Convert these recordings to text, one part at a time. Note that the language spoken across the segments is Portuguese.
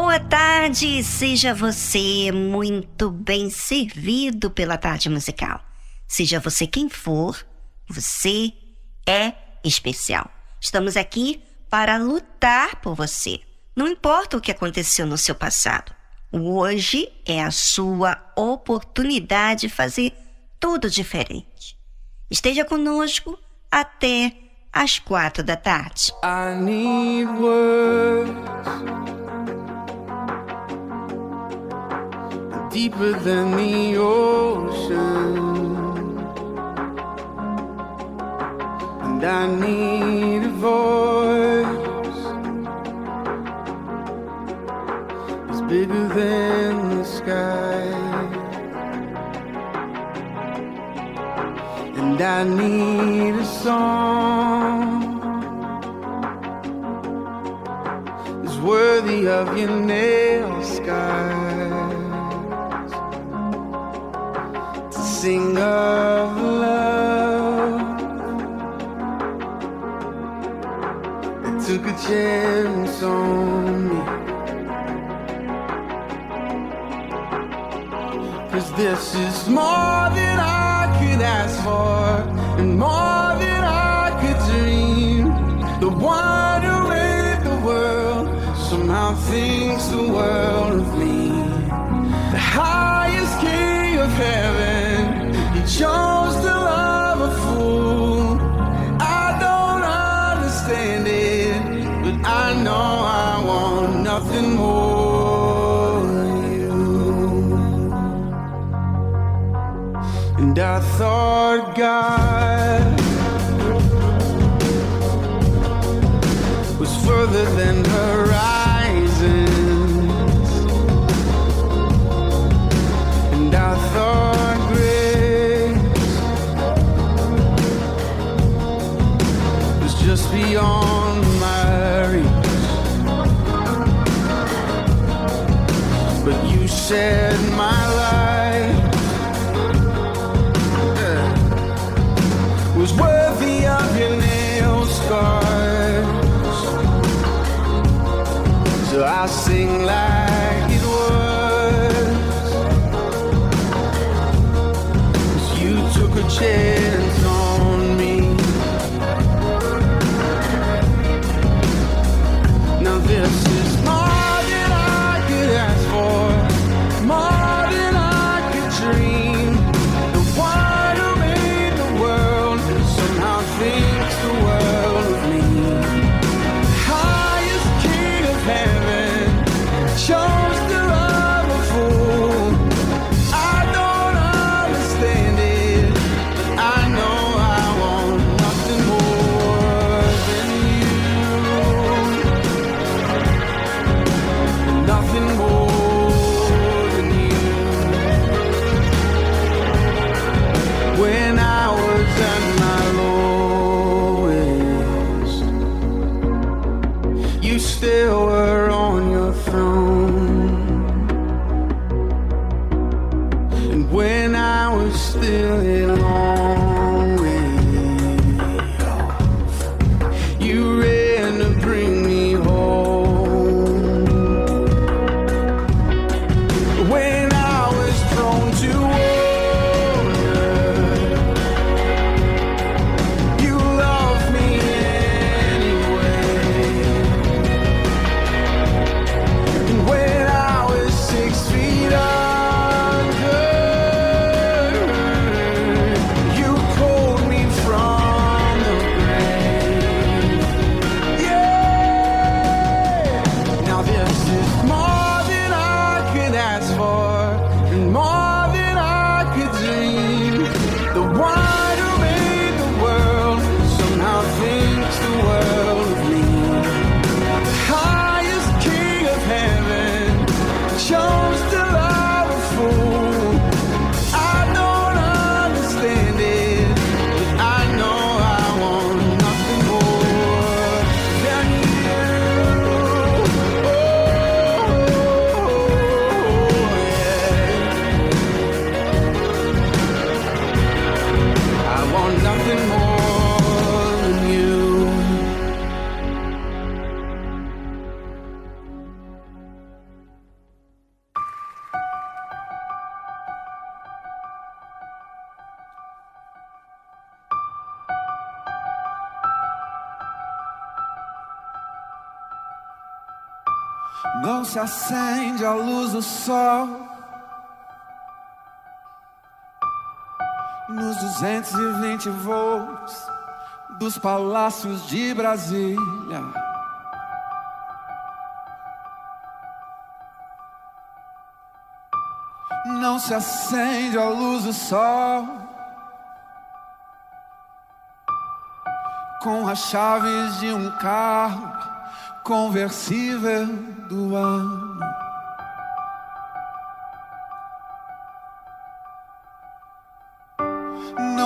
Boa tarde, seja você muito bem servido pela tarde musical. Seja você quem for, você é especial. Estamos aqui para lutar por você. Não importa o que aconteceu no seu passado. Hoje é a sua oportunidade de fazer tudo diferente. Esteja conosco até às quatro da tarde. I need words. Deeper than the ocean. And I need a voice It's bigger than the sky. And I need a song It's worthy of your nail sky. Sing of love. It took a chance on me. Cause this is more than I could ask for, and more than I could dream. The one who made the world somehow thinks the world of me. The highest king of heaven chose to love a fool. I don't understand it, but I know I want nothing more than you. And I thought God was further than horizon. Beyond my reach. But you said my life was worthy of your nail scars. So I sing like it was. 'Cause you took a chance dos palácios de Brasília. Não se acende a luz do sol com as chaves de um carro conversível do ano.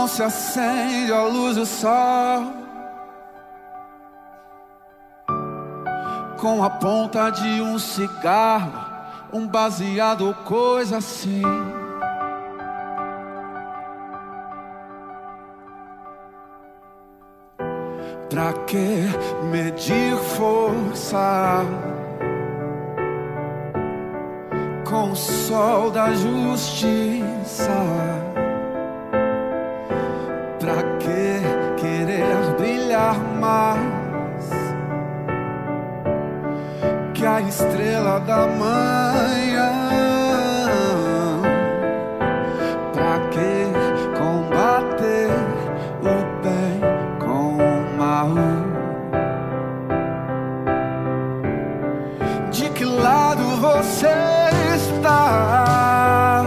Não se acende a luz do sol com a ponta de um cigarro, um baseado coisa assim. Pra que medir força com o sol da justiça? estrela da manhã. Pra que combater o bem com o mal? De que lado você está?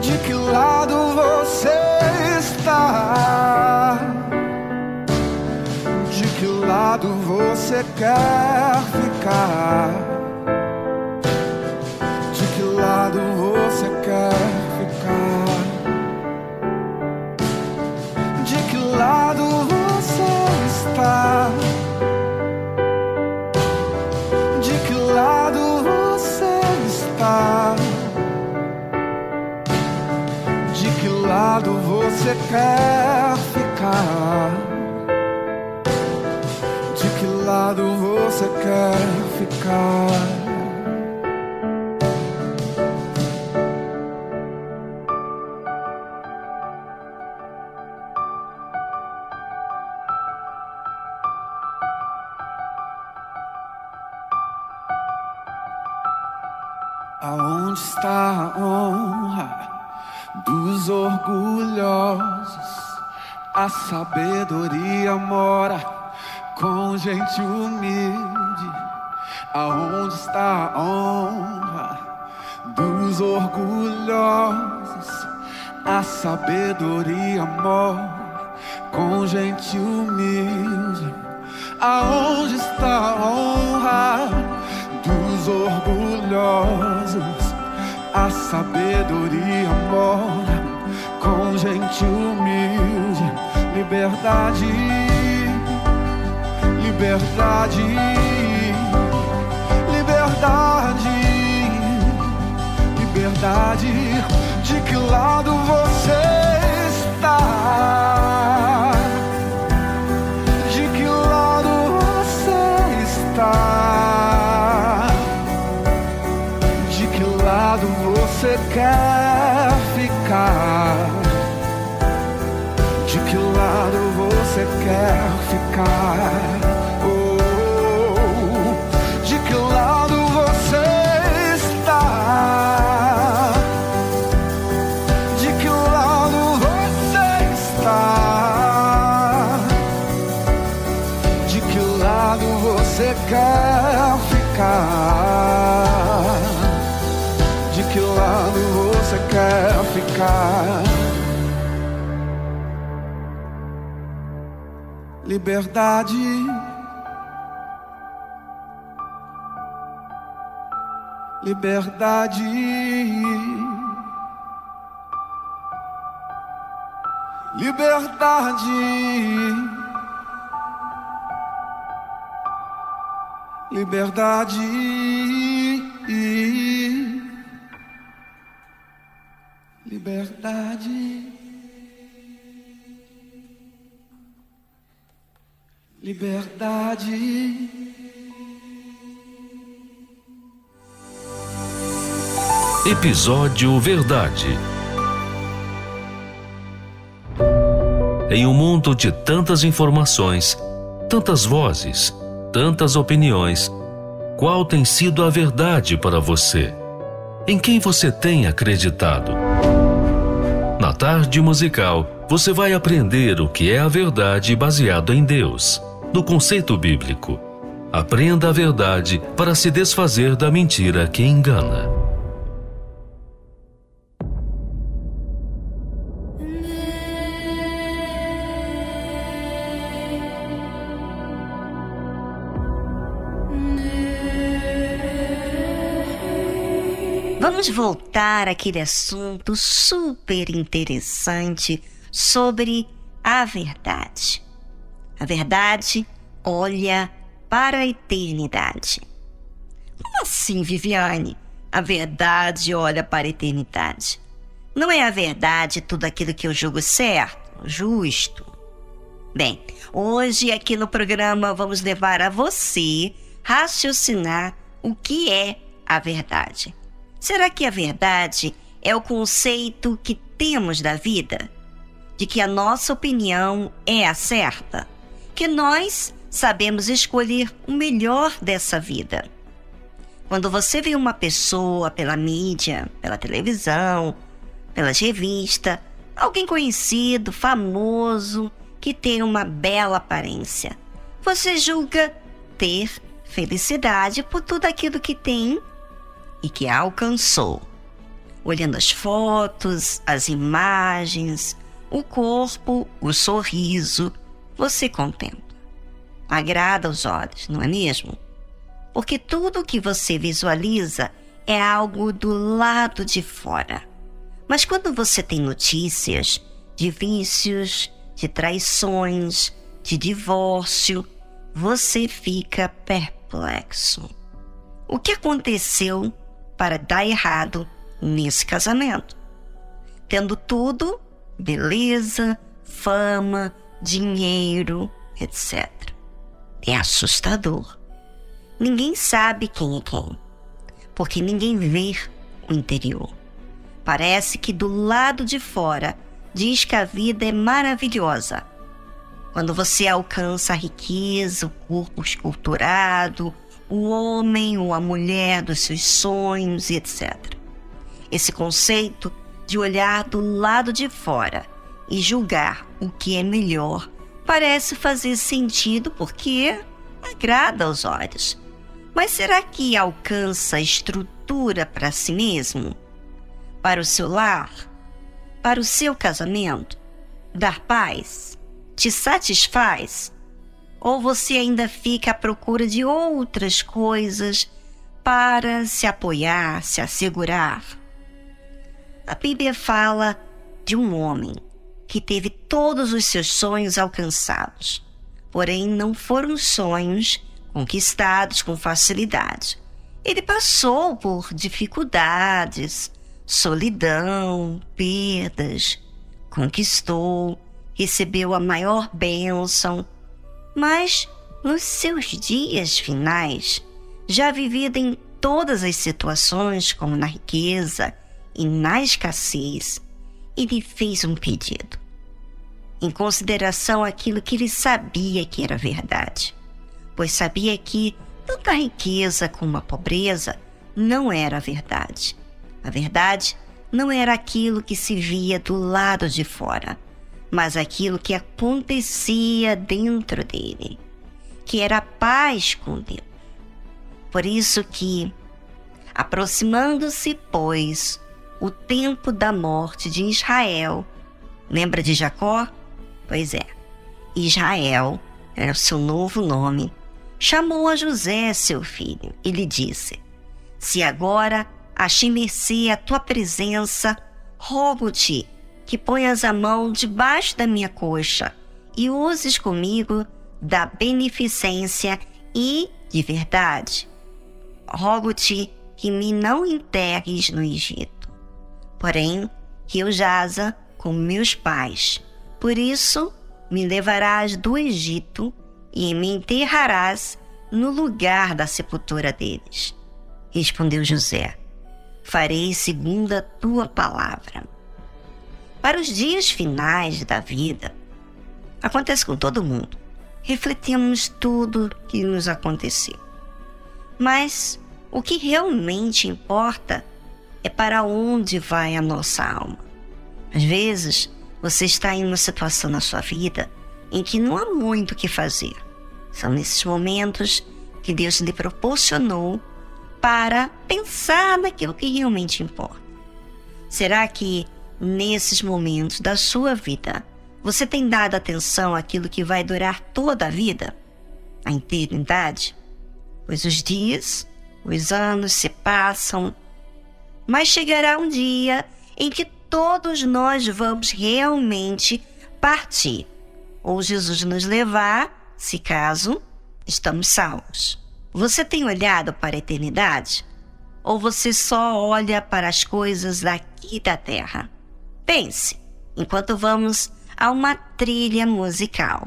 De que lado você está? De que lado você quer? Você quer ficar? De que lado você quer ficar? Sabedoria mora com gente humilde. Aonde está a honra dos orgulhosos? A sabedoria mora com gente humilde. Liberdade, liberdade, liberdade, liberdade. De que lado você está? De que lado você está? De que lado você quer ficar? De que lado você quer ficar? Liberdade. Liberdade. Liberdade. Liberdade. Liberdade. Liberdade. Episódio Verdade. Em um mundo de tantas informações, tantas vozes, tantas opiniões, qual tem sido a verdade para você? Em quem você tem acreditado? Na tarde musical, você vai aprender o que é a verdade baseado em Deus, no conceito bíblico. Aprenda a verdade para se desfazer da mentira que engana. Vamos voltar àquele assunto super interessante sobre a verdade. A verdade olha para a eternidade. Como assim, Viviane? A verdade olha para a eternidade. Não é a verdade tudo aquilo que eu julgo certo, justo? Bem, hoje aqui no programa vamos levar a você raciocinar o que é a verdade. Será que a verdade é o conceito que temos da vida? De que a nossa opinião é a certa? Que nós sabemos escolher o melhor dessa vida? Quando você vê uma pessoa pela mídia, pela televisão, pelas revistas, alguém conhecido, famoso, que tem uma bela aparência, você julga ter felicidade por tudo aquilo que tem e que alcançou. Olhando as fotos, as imagens, o corpo, o sorriso, você contempla. agrada aos olhos, não é mesmo? Porque tudo que você visualiza é algo do lado de fora. Mas quando você tem notícias de vícios, de traições, de divórcio, você fica perplexo. O que aconteceu para dar errado nesse casamento? Tendo tudo, beleza, fama, dinheiro, etc. É assustador. Ninguém sabe quem é quem, porque ninguém vê o interior. Parece que do lado de fora diz que a vida é maravilhosa. Quando você alcança a riqueza, o corpo esculturado, o homem ou a mulher dos seus sonhos etc. Esse conceito de olhar do lado de fora e julgar o que é melhor parece fazer sentido porque agrada aos olhos. Mas será que alcança estrutura para si mesmo? Para o seu lar? Para o seu casamento? Dar paz? Te satisfaz? Ou você ainda fica à procura de outras coisas para se apoiar, se assegurar? A Bíblia fala de um homem que teve todos os seus sonhos alcançados. Porém, não foram sonhos conquistados com facilidade. Ele passou por dificuldades, solidão, perdas, conquistou, recebeu a maior bênção, mas nos seus dias finais, já vivido em todas as situações, como na riqueza e na escassez, ele fez um pedido, em consideração aquilo que ele sabia que era verdade, pois sabia que tanto a riqueza como a pobreza não era verdade. A verdade não era aquilo que se via do lado de fora, mas aquilo que acontecia dentro dele, que era a paz com Deus. Por isso que, aproximando-se, pois, o tempo da morte de Israel. Lembra de Jacó? Pois é, Israel era o seu novo nome. Chamou a José, seu filho, e lhe disse: Se agora achei mercê a tua presença, rogo-te que ponhas a mão debaixo da minha coxa e uses comigo da beneficência e de verdade. Rogo-te que me não enterres no Egito porém que eu jaza com meus pais. Por isso me levarás do Egito e me enterrarás no lugar da sepultura deles. Respondeu José: Farei segundo a tua palavra. Para os dias finais da vida, acontece com todo mundo. Refletimos tudo que nos aconteceu. Mas o que realmente importa é para onde vai a nossa alma. Às vezes, você está em uma situação na sua vida em que não há muito o que fazer. São nesses momentos que Deus lhe proporcionou para pensar naquilo que realmente importa. Será que nesses momentos da sua vida você tem dado atenção àquilo que vai durar toda a vida? A eternidade? Pois os dias, os anos se passam mas chegará um dia em que todos nós vamos realmente partir. Ou Jesus nos levar, se caso estamos salvos. Você tem olhado para a eternidade? Ou você só olha para as coisas daqui da terra? Pense, enquanto vamos a uma trilha musical.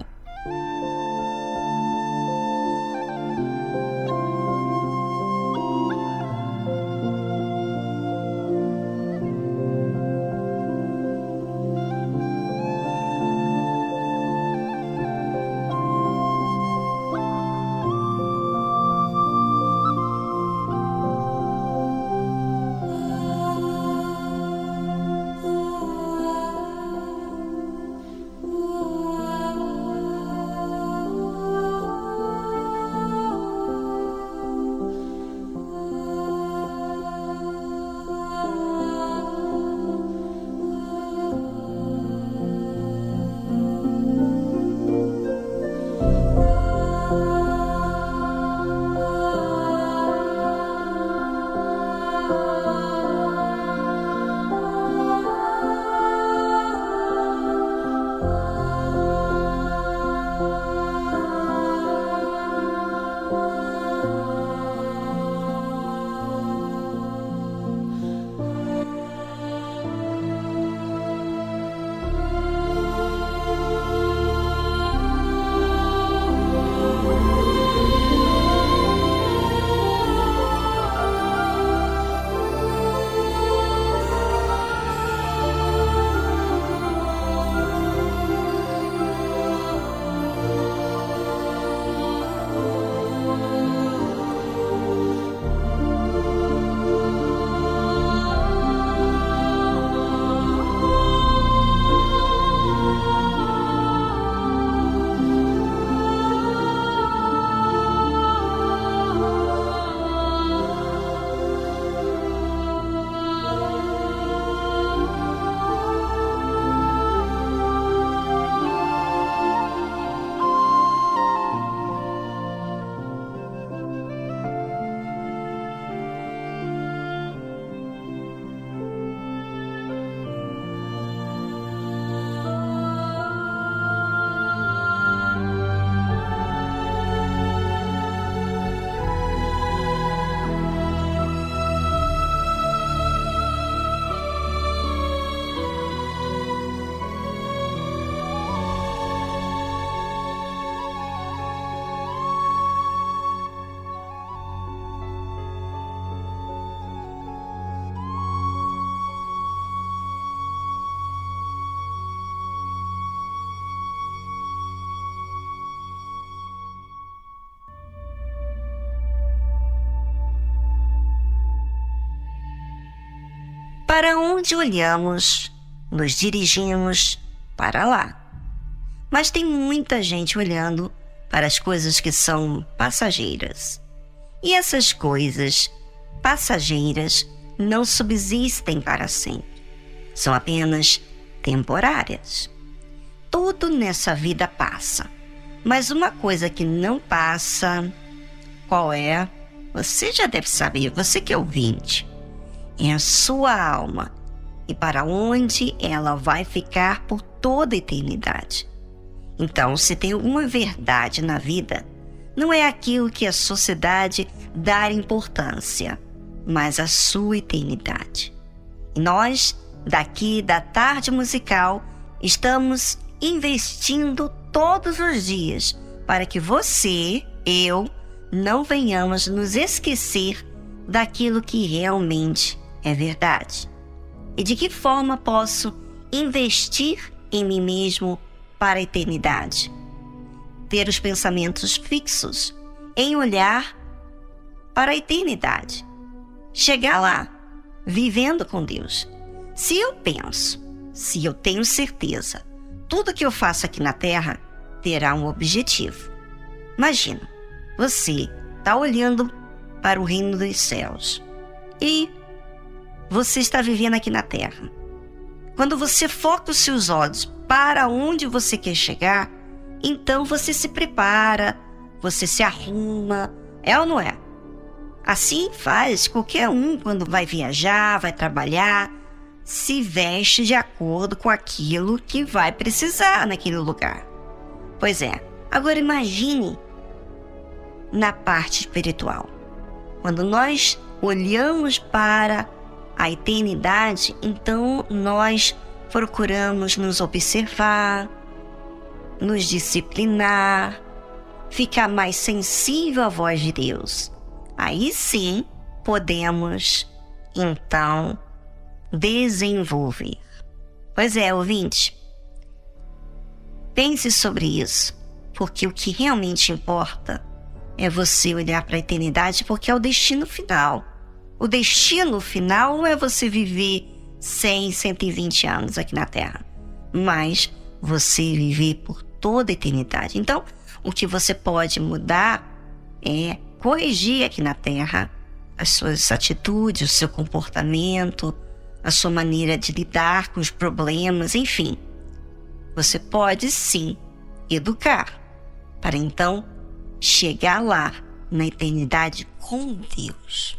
Para onde olhamos, nos dirigimos para lá. Mas tem muita gente olhando para as coisas que são passageiras. E essas coisas passageiras não subsistem para sempre. São apenas temporárias. Tudo nessa vida passa. Mas uma coisa que não passa, qual é? Você já deve saber, você que é ouvinte. É a sua alma e para onde ela vai ficar por toda a eternidade. Então, se tem alguma verdade na vida, não é aquilo que a sociedade dá importância, mas a sua eternidade. E nós, daqui da tarde musical, estamos investindo todos os dias para que você, eu, não venhamos nos esquecer daquilo que realmente é verdade. E de que forma posso investir em mim mesmo para a eternidade? Ter os pensamentos fixos em olhar para a eternidade. Chegar lá, vivendo com Deus. Se eu penso, se eu tenho certeza, tudo que eu faço aqui na Terra terá um objetivo. Imagina, você está olhando para o reino dos céus e você está vivendo aqui na Terra. Quando você foca os seus olhos para onde você quer chegar, então você se prepara, você se arruma, é ou não é? Assim faz qualquer um quando vai viajar, vai trabalhar, se veste de acordo com aquilo que vai precisar naquele lugar. Pois é, agora imagine na parte espiritual. Quando nós olhamos para a eternidade, então nós procuramos nos observar, nos disciplinar, ficar mais sensível à voz de Deus. Aí sim podemos, então, desenvolver. Pois é, ouvinte, pense sobre isso, porque o que realmente importa é você olhar para a eternidade, porque é o destino final. O destino final não é você viver 100, 120 anos aqui na Terra, mas você viver por toda a eternidade. Então, o que você pode mudar é corrigir aqui na Terra as suas atitudes, o seu comportamento, a sua maneira de lidar com os problemas, enfim. Você pode sim educar para então chegar lá na eternidade com Deus.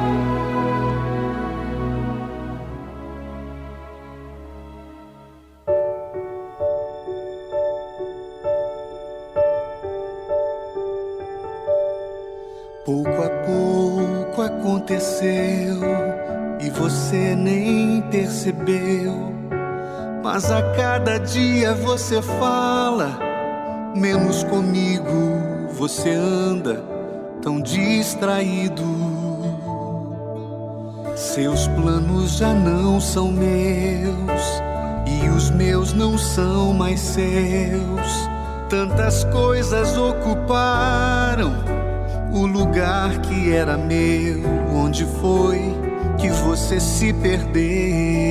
Você fala, menos comigo você anda tão distraído. Seus planos já não são meus e os meus não são mais seus. Tantas coisas ocuparam o lugar que era meu. Onde foi que você se perdeu?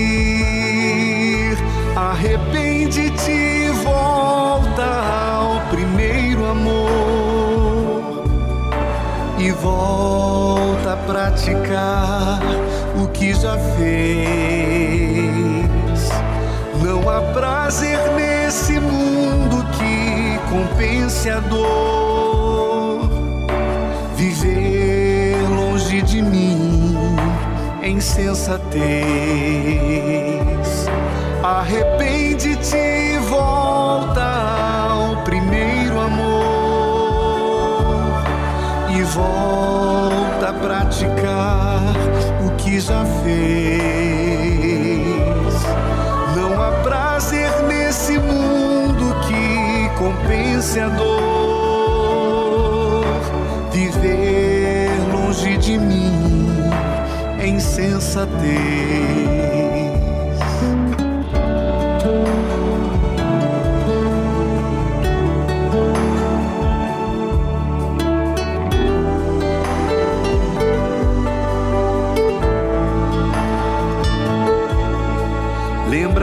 Arrepende-te, volta e volta a praticar o que já fez. Não há prazer nesse mundo que compense a dor. Viver longe de mim em sensatez. Arrepende-te e volta ao primeiro amor e volta a praticar o que já fez. Não há prazer nesse mundo que compense a dor. Viver longe de mim em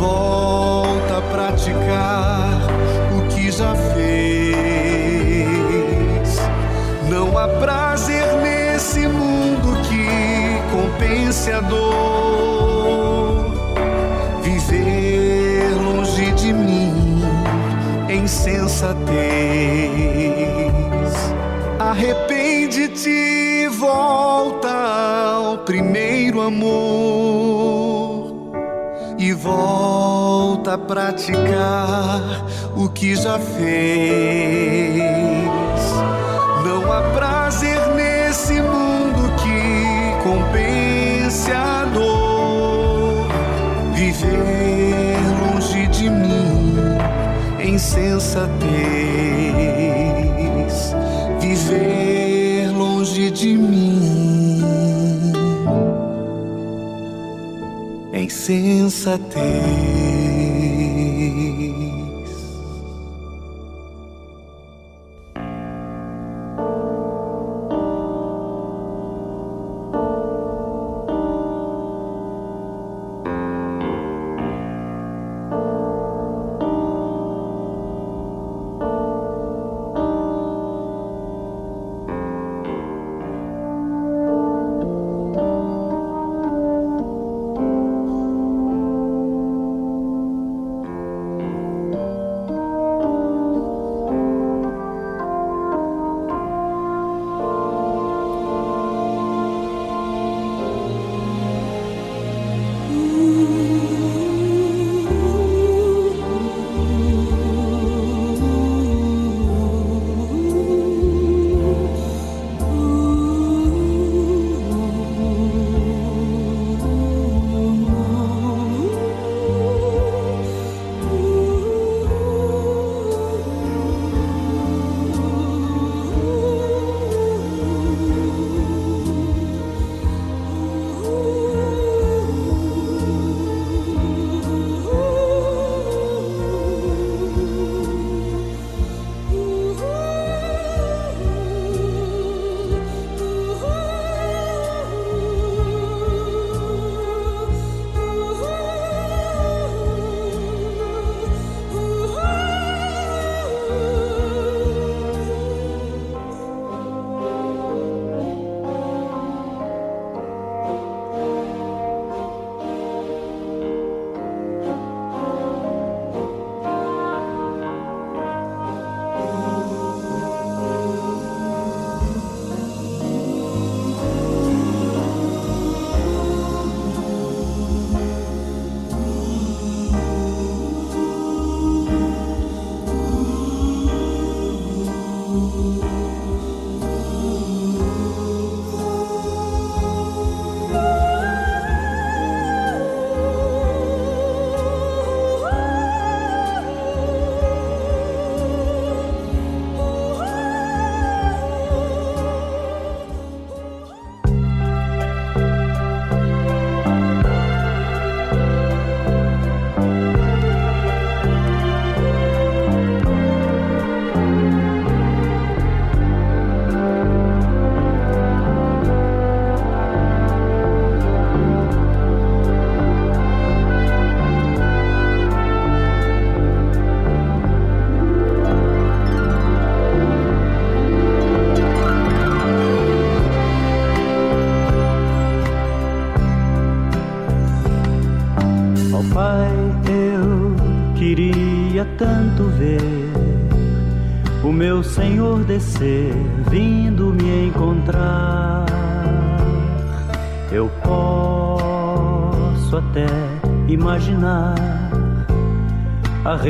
volta a praticar o que já fez. Não há prazer nesse mundo que compense a dor. Viver longe de mim em sensatez. Arrepende arrepende-te, volta ao primeiro amor e volta a praticar o que já fez. Não há prazer nesse mundo que compense a dor. Viver longe de mim em sensatez. Viver longe de mim em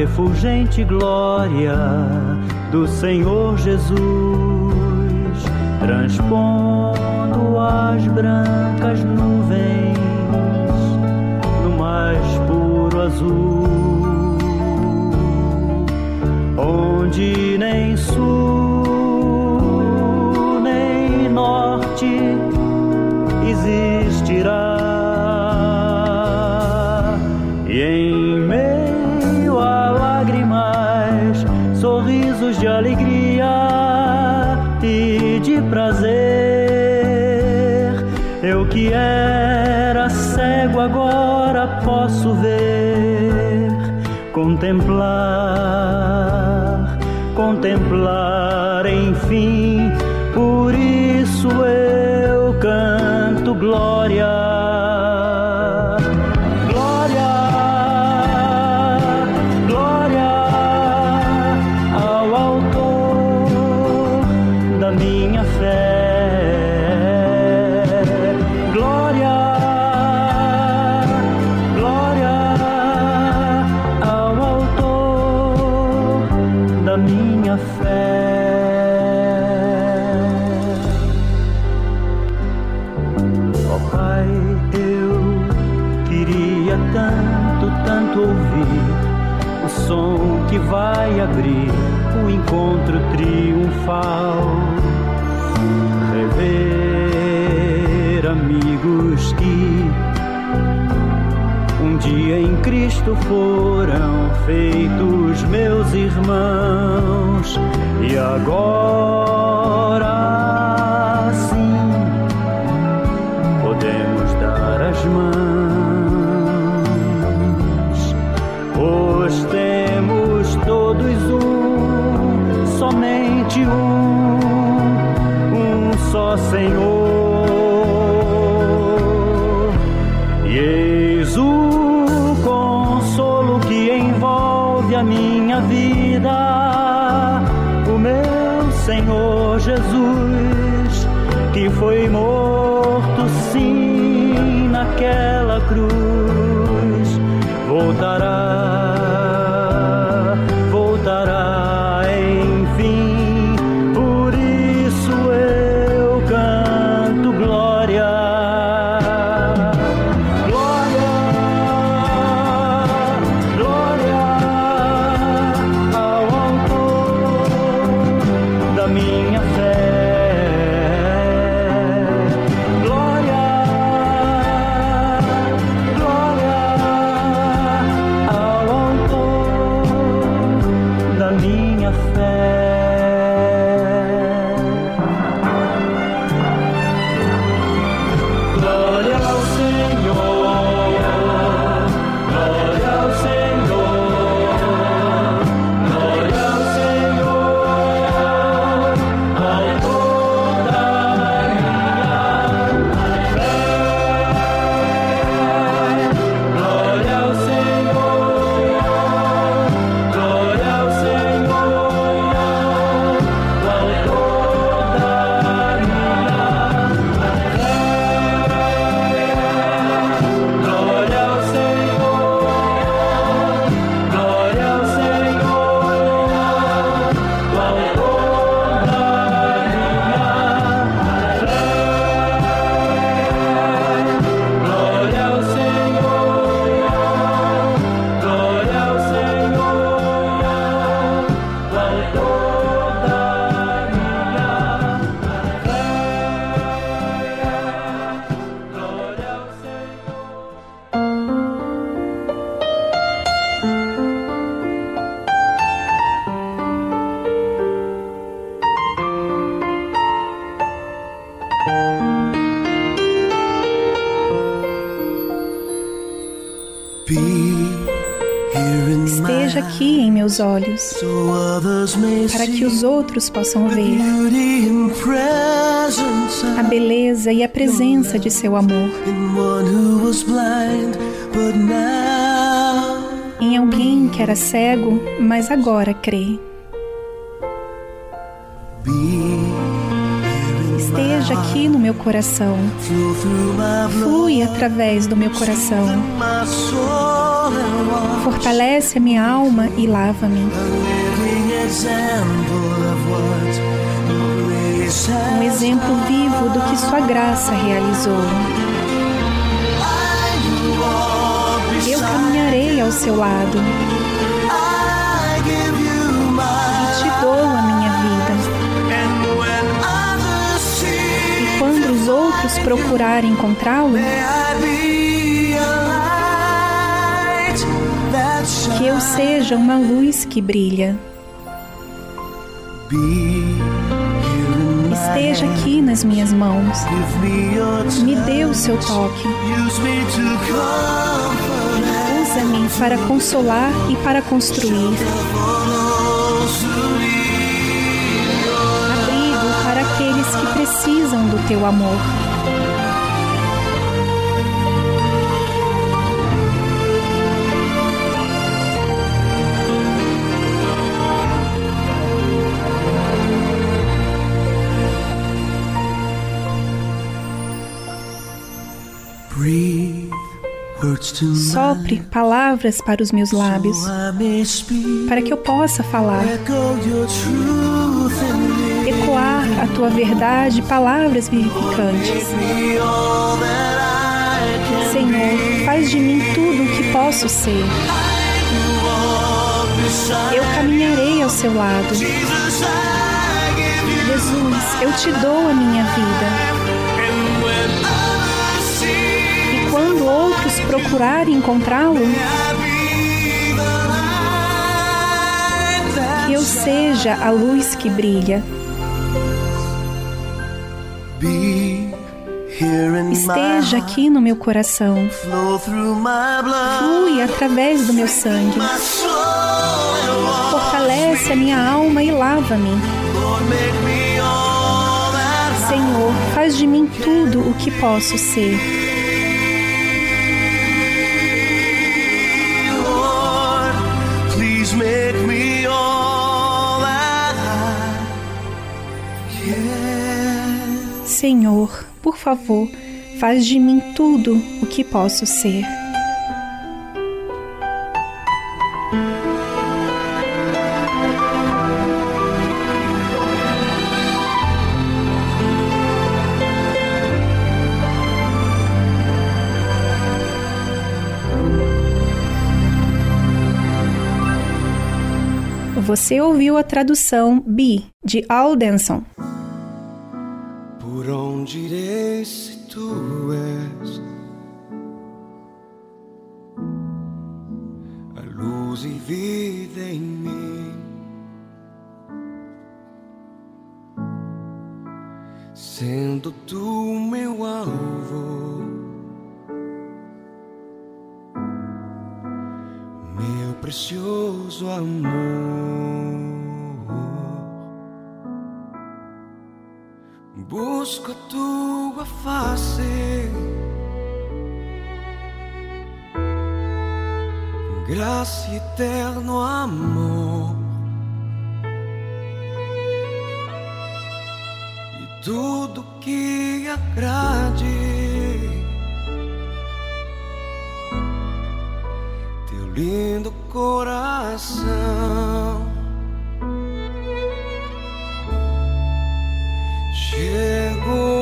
refulgente glória do Senhor Jesus. Transpõe vai abrir o um encontro triunfal. Rever amigos que um dia em Cristo foram feitos meus irmãos e agora que os outros possam ver a beleza e a presença de seu amor em alguém que era cego, mas agora crê. Esteja aqui no meu coração. Flui através do meu coração. Fortalece a minha alma e lava-me. Um exemplo vivo do que Sua graça realizou. Eu caminharei ao seu lado outros procurarem encontrá-lo, que eu seja uma luz que brilha. Esteja aqui nas minhas mãos. Me dê o seu toque. Usa-me para consolar e para construir. Precisam do teu amor. Sopre palavras para os meus lábios, para que eu possa falar, a tua verdade, palavras vivificantes. Senhor, faz de mim tudo o que posso ser. Eu caminharei ao seu lado. Jesus, eu te dou a minha vida. E quando outros procurarem encontrá-lo, que eu seja a luz que brilha. Esteja aqui no meu coração. Flui através do meu sangue. Fortalece a minha alma e lava-me. Senhor, faz de mim tudo o que posso ser. Senhor, por favor, faz de mim tudo o que posso ser. Você ouviu a tradução Bi, de Aldenson. Por onde irei se tu és a luz e vida em mim? Sendo tu meu alvo, meu precioso amor. Busco tua face, graça eterno amor, e tudo que agrade. Teu lindo coração. Chego ao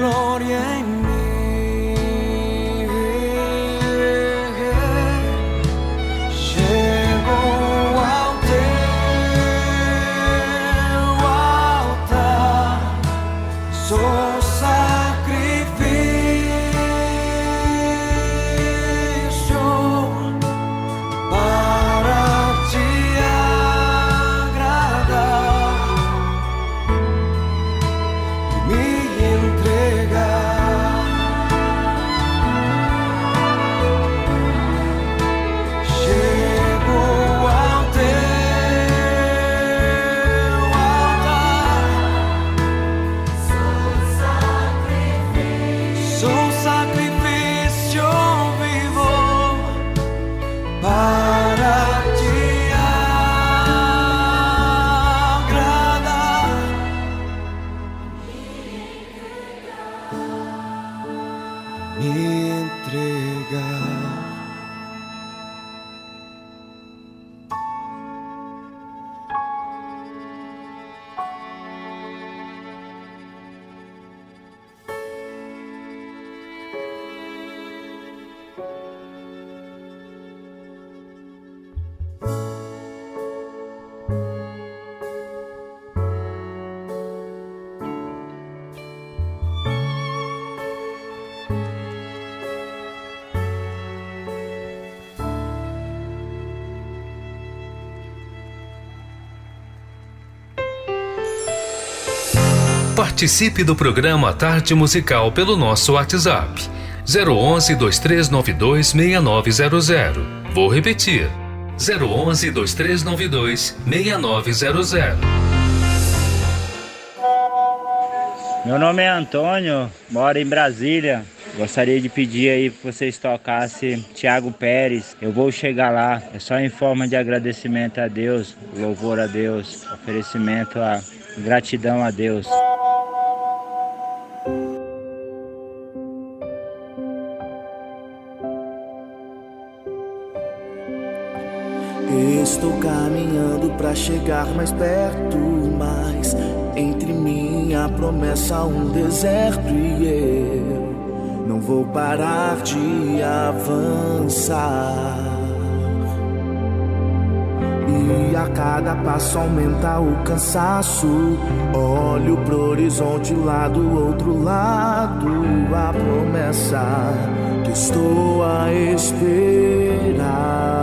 tua glória Participe do programa Tarde Musical pelo nosso WhatsApp 011 2392 6900. Vou repetir. 011 2392 6900. Meu nome é Antônio, moro em Brasília. Gostaria de pedir aí que vocês tocassem Tiago Pérez. Eu vou chegar lá. É só em forma de agradecimento a Deus, louvor a Deus, oferecimento a gratidão a Deus. Pra chegar mais perto, mas entre mim a promessa um deserto e eu não vou parar de avançar. E a cada passo aumenta o cansaço. Olho pro horizonte lá do outro lado, a promessa que estou a esperar.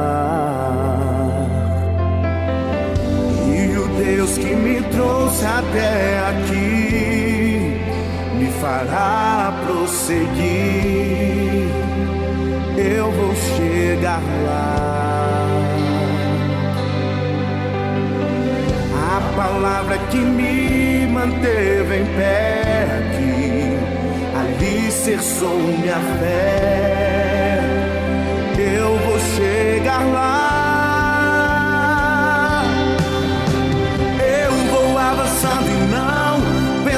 Trouxe até aqui me fará prosseguir. Eu vou chegar lá. A palavra que me manteve em pé aqui, alicerçou minha fé. Eu vou chegar lá.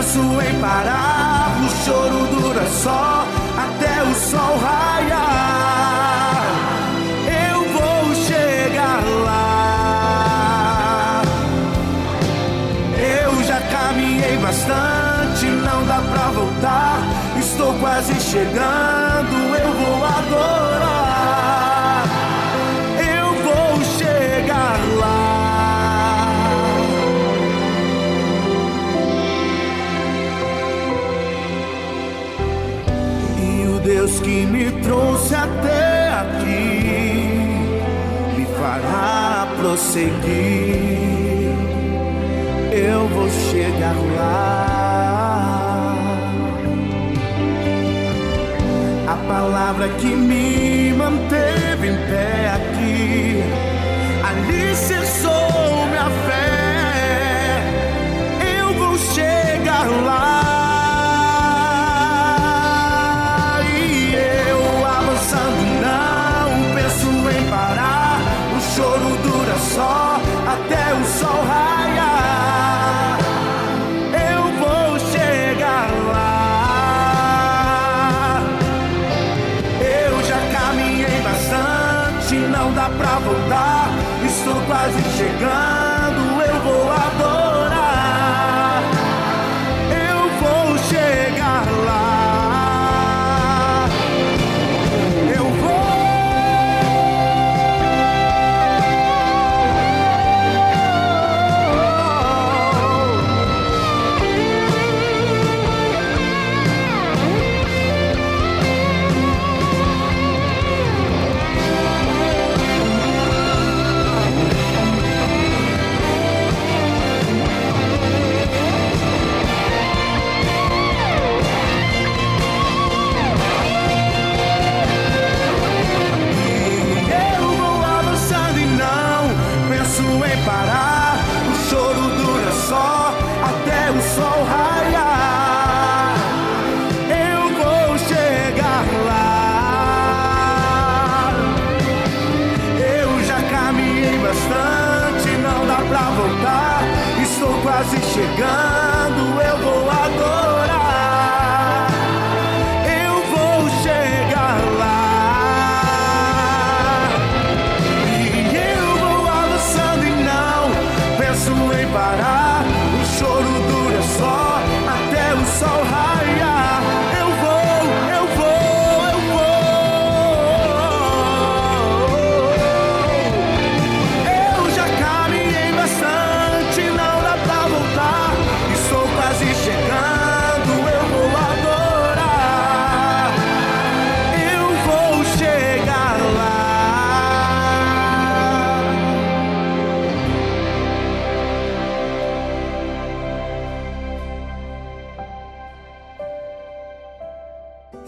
Penso em parar. O choro dura só até o sol raiar. Eu vou chegar lá. Eu já caminhei bastante, não dá pra voltar. Estou quase chegando, trouxe até aqui me fará prosseguir. Eu vou chegar lá. A palavra que me manteve em pé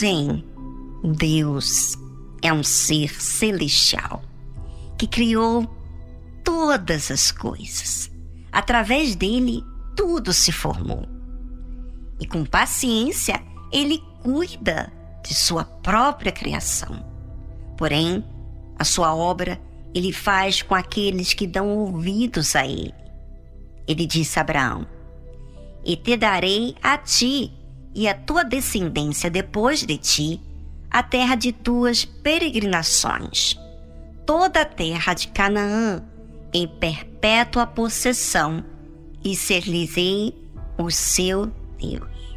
Hein? Deus é um ser celestial que criou todas as coisas. Através dele, tudo se formou. E com paciência, ele cuida de sua própria criação. Porém, a sua obra ele faz com aqueles que dão ouvidos a ele. Ele disse a Abraão: E te darei a ti e a tua descendência depois de ti a terra de tuas peregrinações, toda a terra de Canaã, em perpétua possessão, e ser-lhes-ei o seu Deus.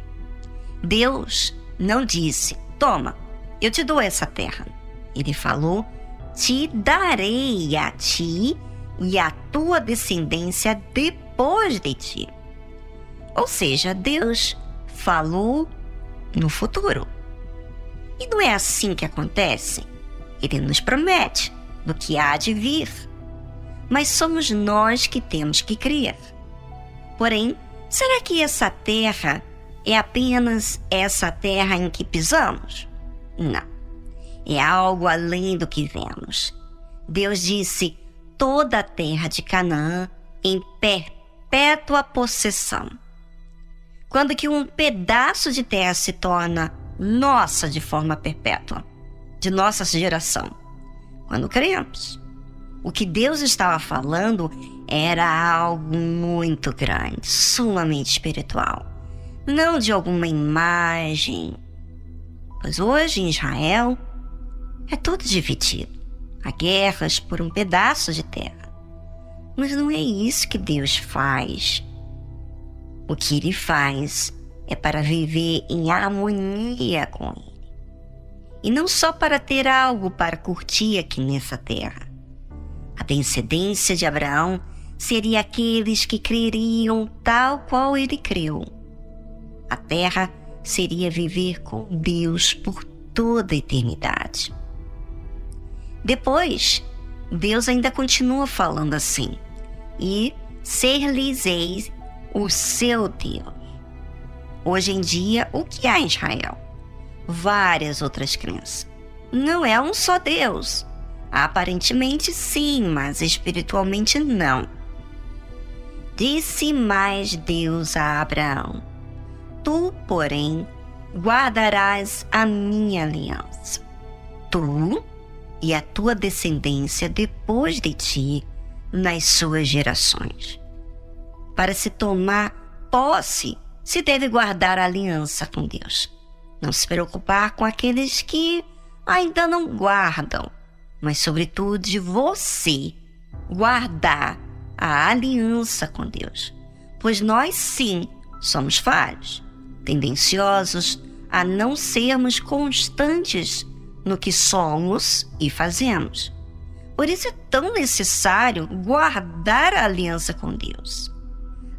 Deus não disse: Toma, eu te dou essa terra. Ele falou: Te darei a ti e a tua descendência depois de ti. Ou seja, Deus falou no futuro. E não é assim que acontece. Ele nos promete do que há de vir. Mas somos nós que temos que crer. Porém, será que essa terra é apenas essa terra em que pisamos? Não. É algo além do que vemos. Deus disse: toda a terra de Canaã em perpétua possessão. Quando que um pedaço de terra se torna nossa de forma perpétua, de nossa geração? Quando cremos. O que Deus estava falando era algo muito grande, sumamente espiritual. Não de alguma imagem. Pois hoje em Israel é tudo dividido. Há guerras por um pedaço de terra. Mas não é isso que Deus faz. O que Ele faz é para viver em harmonia com Ele. E não só para ter algo para curtir aqui nessa terra. A descendência de Abraão seria aqueles que creriam tal qual ele creu. A terra seria viver com Deus por toda a eternidade. Depois, Deus ainda continua falando assim: e ser-lhes-eis o seu Deus. Hoje em dia, o que há em Israel? Várias outras crenças. Não é um só Deus. Aparentemente sim, mas espiritualmente não. Disse mais Deus a Abraão: Tu, porém, guardarás a minha aliança. Tu e a tua descendência depois de ti nas suas gerações. Para se tomar posse, se deve guardar a aliança com Deus. Não se preocupar com aqueles que ainda não guardam, mas, sobretudo, de você guardar a aliança com Deus. Pois nós, sim, somos falhos, tendenciosos a não sermos constantes no que somos e fazemos. Por isso é tão necessário guardar a aliança com Deus.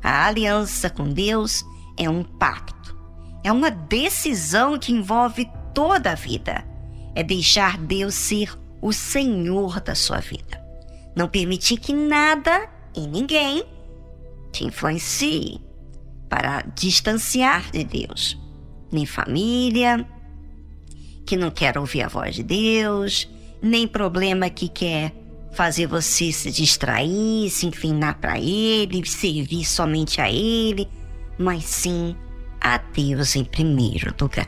A aliança com Deus é um pacto. É uma decisão que envolve toda a vida. É deixar Deus ser o Senhor da sua vida. Não permitir que nada e ninguém te influencie para distanciar de Deus. Nem família, que não quer ouvir a voz de Deus, nem problema que quer fazer você se distrair, se inclinar para Ele, servir somente a Ele, mas sim a Deus em primeiro lugar.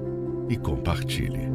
e compartilhe.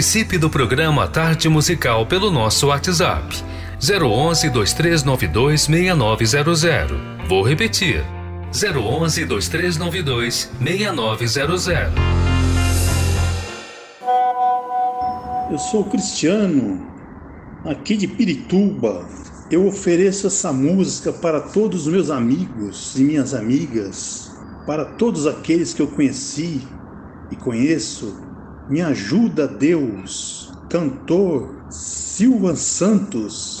Participe do programa Tarde Musical pelo nosso WhatsApp 011 2392 6900. Vou repetir. 011 2392 6900. Eu sou Cristiano, aqui de Pirituba. Eu ofereço essa música para todos os meus amigos e minhas amigas, para todos aqueles que eu conheci e conheço. Me ajuda, Deus, cantor Silvan Santos.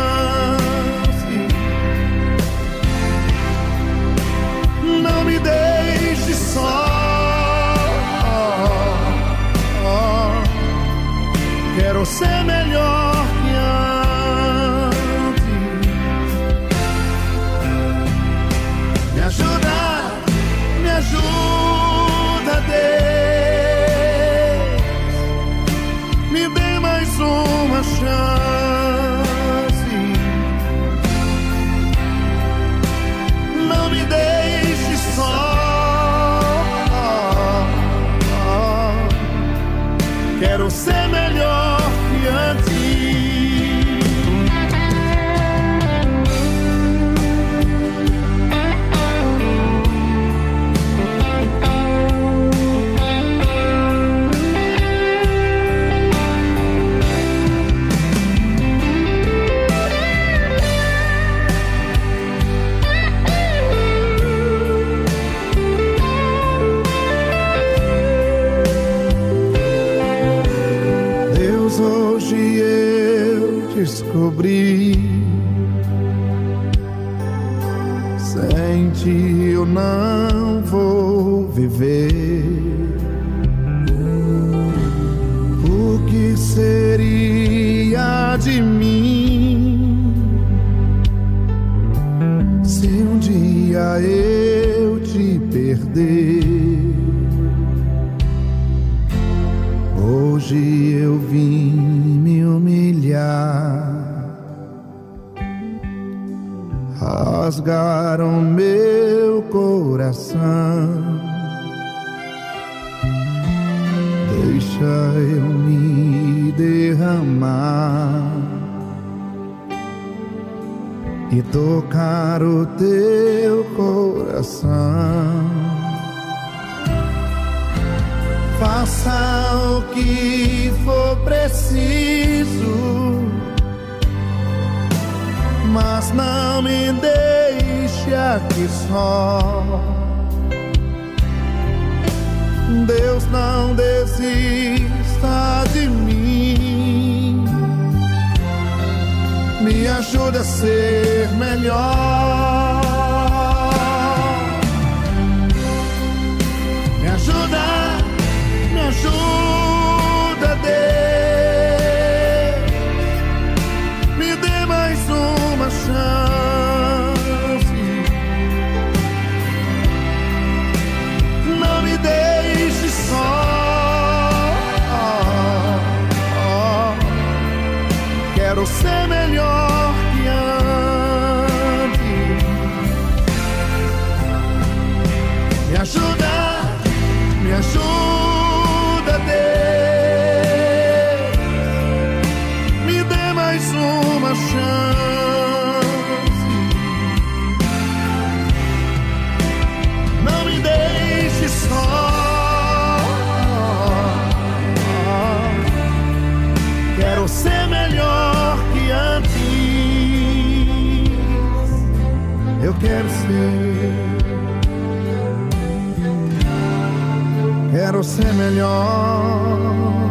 Ser melhor quero ser. Quero ser melhor.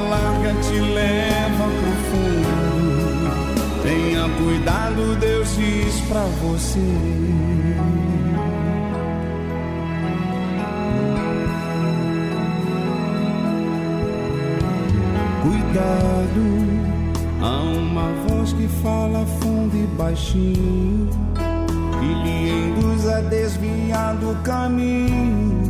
Larga te leva pro fundo. Tenha cuidado, Deus diz pra você. Cuidado, há uma voz que fala fundo e baixinho e lhe induz a desviar do caminho,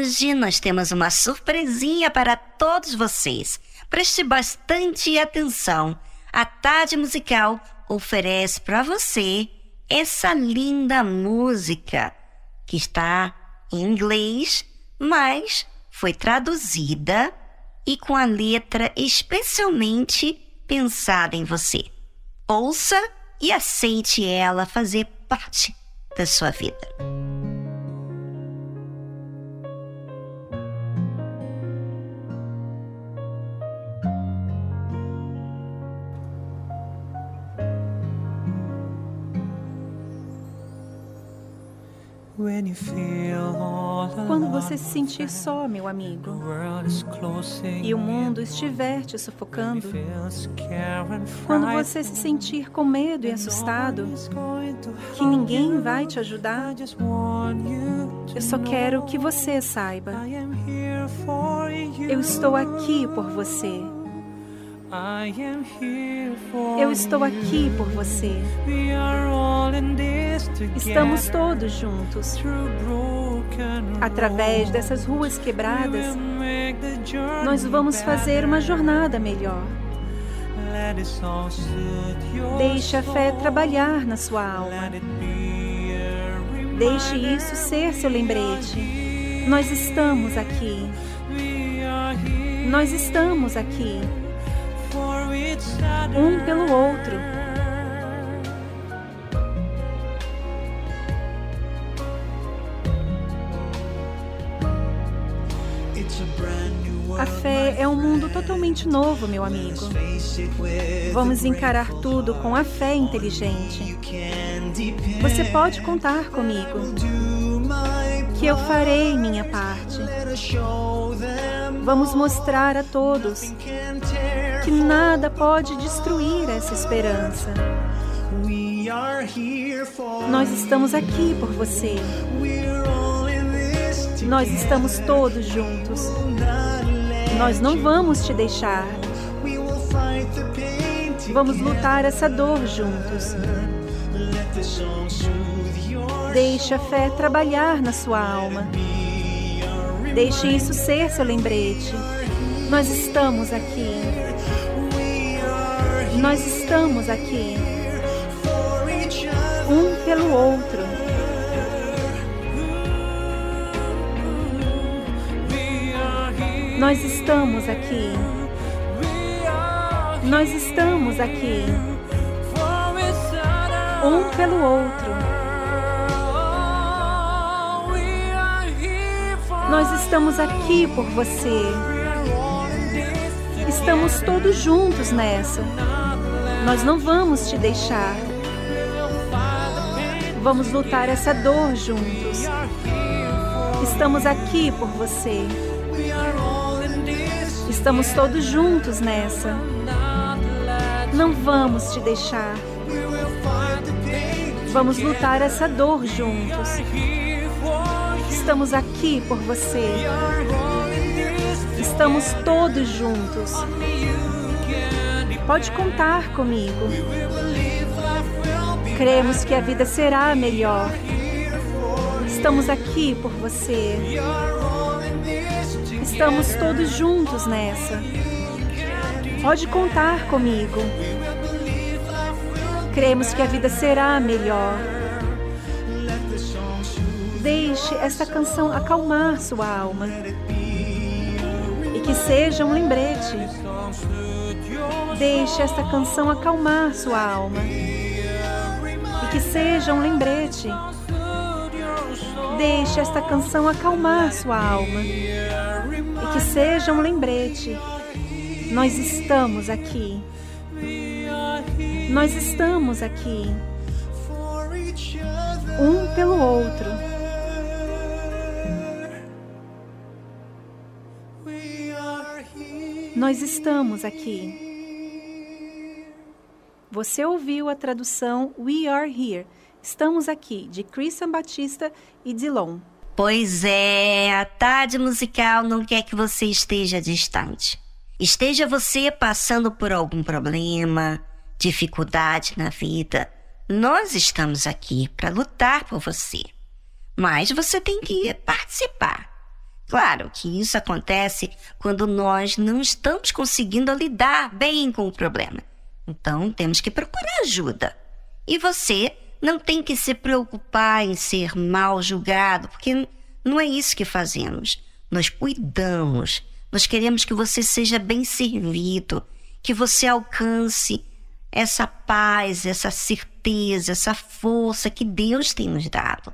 hoje nós temos uma surpresinha para todos vocês. Preste bastante atenção. A tarde musical oferece para você essa linda música que está em inglês, mas foi traduzida e com a letra especialmente pensada em você. Ouça e aceite ela fazer parte da sua vida. Quando você se sentir só, meu amigo, e o mundo estiver te sufocando, quando você se sentir com medo e assustado, que ninguém vai te ajudar, eu só quero que você saiba. Eu estou aqui por você. Eu estou aqui por você. Estamos todos juntos. Através dessas ruas quebradas, nós vamos fazer uma jornada melhor. Deixe a fé trabalhar na sua alma. Deixe isso ser seu lembrete. Nós estamos aqui. Nós estamos aqui. Um pelo outro. A fé é um mundo totalmente novo, meu amigo. Vamos encarar tudo com a fé inteligente. Você pode contar comigo, que eu farei minha parte. Vamos mostrar a todos que nada pode destruir essa esperança. Nós estamos aqui por você. Nós estamos todos juntos. Nós não vamos te deixar. Vamos lutar essa dor juntos. Deixe a fé trabalhar na sua alma. Deixe isso ser seu lembrete. Nós estamos aqui. Nós estamos aqui. Um pelo outro. Nós estamos aqui. Nós estamos aqui. Um pelo outro. Nós estamos aqui por você. Estamos todos juntos nessa. Nós não vamos te deixar. Vamos lutar essa dor juntos. Estamos aqui por você. Estamos todos juntos nessa. Não vamos te deixar. Vamos lutar essa dor juntos. Estamos aqui por você. Estamos todos juntos. Pode contar comigo. Cremos que a vida será melhor. Estamos aqui por você. Estamos todos juntos nessa. Pode contar comigo. Cremos que a vida será melhor. Deixe esta canção acalmar sua alma. E que seja um lembrete. Deixe esta canção acalmar sua alma. E que seja um lembrete. Deixe esta canção acalmar sua alma. E que seja um lembrete. Nós estamos aqui. Nós estamos aqui. Um pelo outro. Nós estamos aqui. Você ouviu a tradução We Are Here. Estamos aqui, de Christian Batista e Dilon. Pois é, a tarde musical não quer que você esteja distante. Esteja você passando por algum problema, dificuldade na vida, nós estamos aqui para lutar por você. Mas você tem que participar. Claro que isso acontece quando nós não estamos conseguindo lidar bem com o problema. Então temos que procurar ajuda. E você não tem que se preocupar em ser mal julgado, porque não é isso que fazemos. Nós cuidamos, nós queremos que você seja bem servido, que você alcance essa paz, essa certeza, essa força que Deus tem nos dado.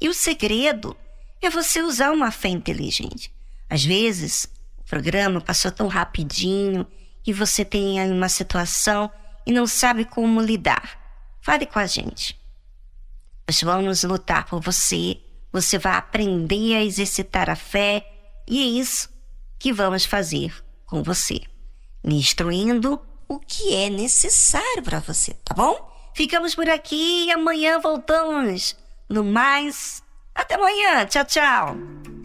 E o segredo é você usar uma fé inteligente. Às vezes, o programa passou tão rapidinho e você tem aí uma situação e não sabe como lidar. Fale com a gente. Nós vamos lutar por você. Você vai aprender a exercitar a fé e é isso que vamos fazer com você, lhe instruindo o que é necessário para você, tá bom? Ficamos por aqui e amanhã voltamos. No mais, até amanhã. Tchau, tchau.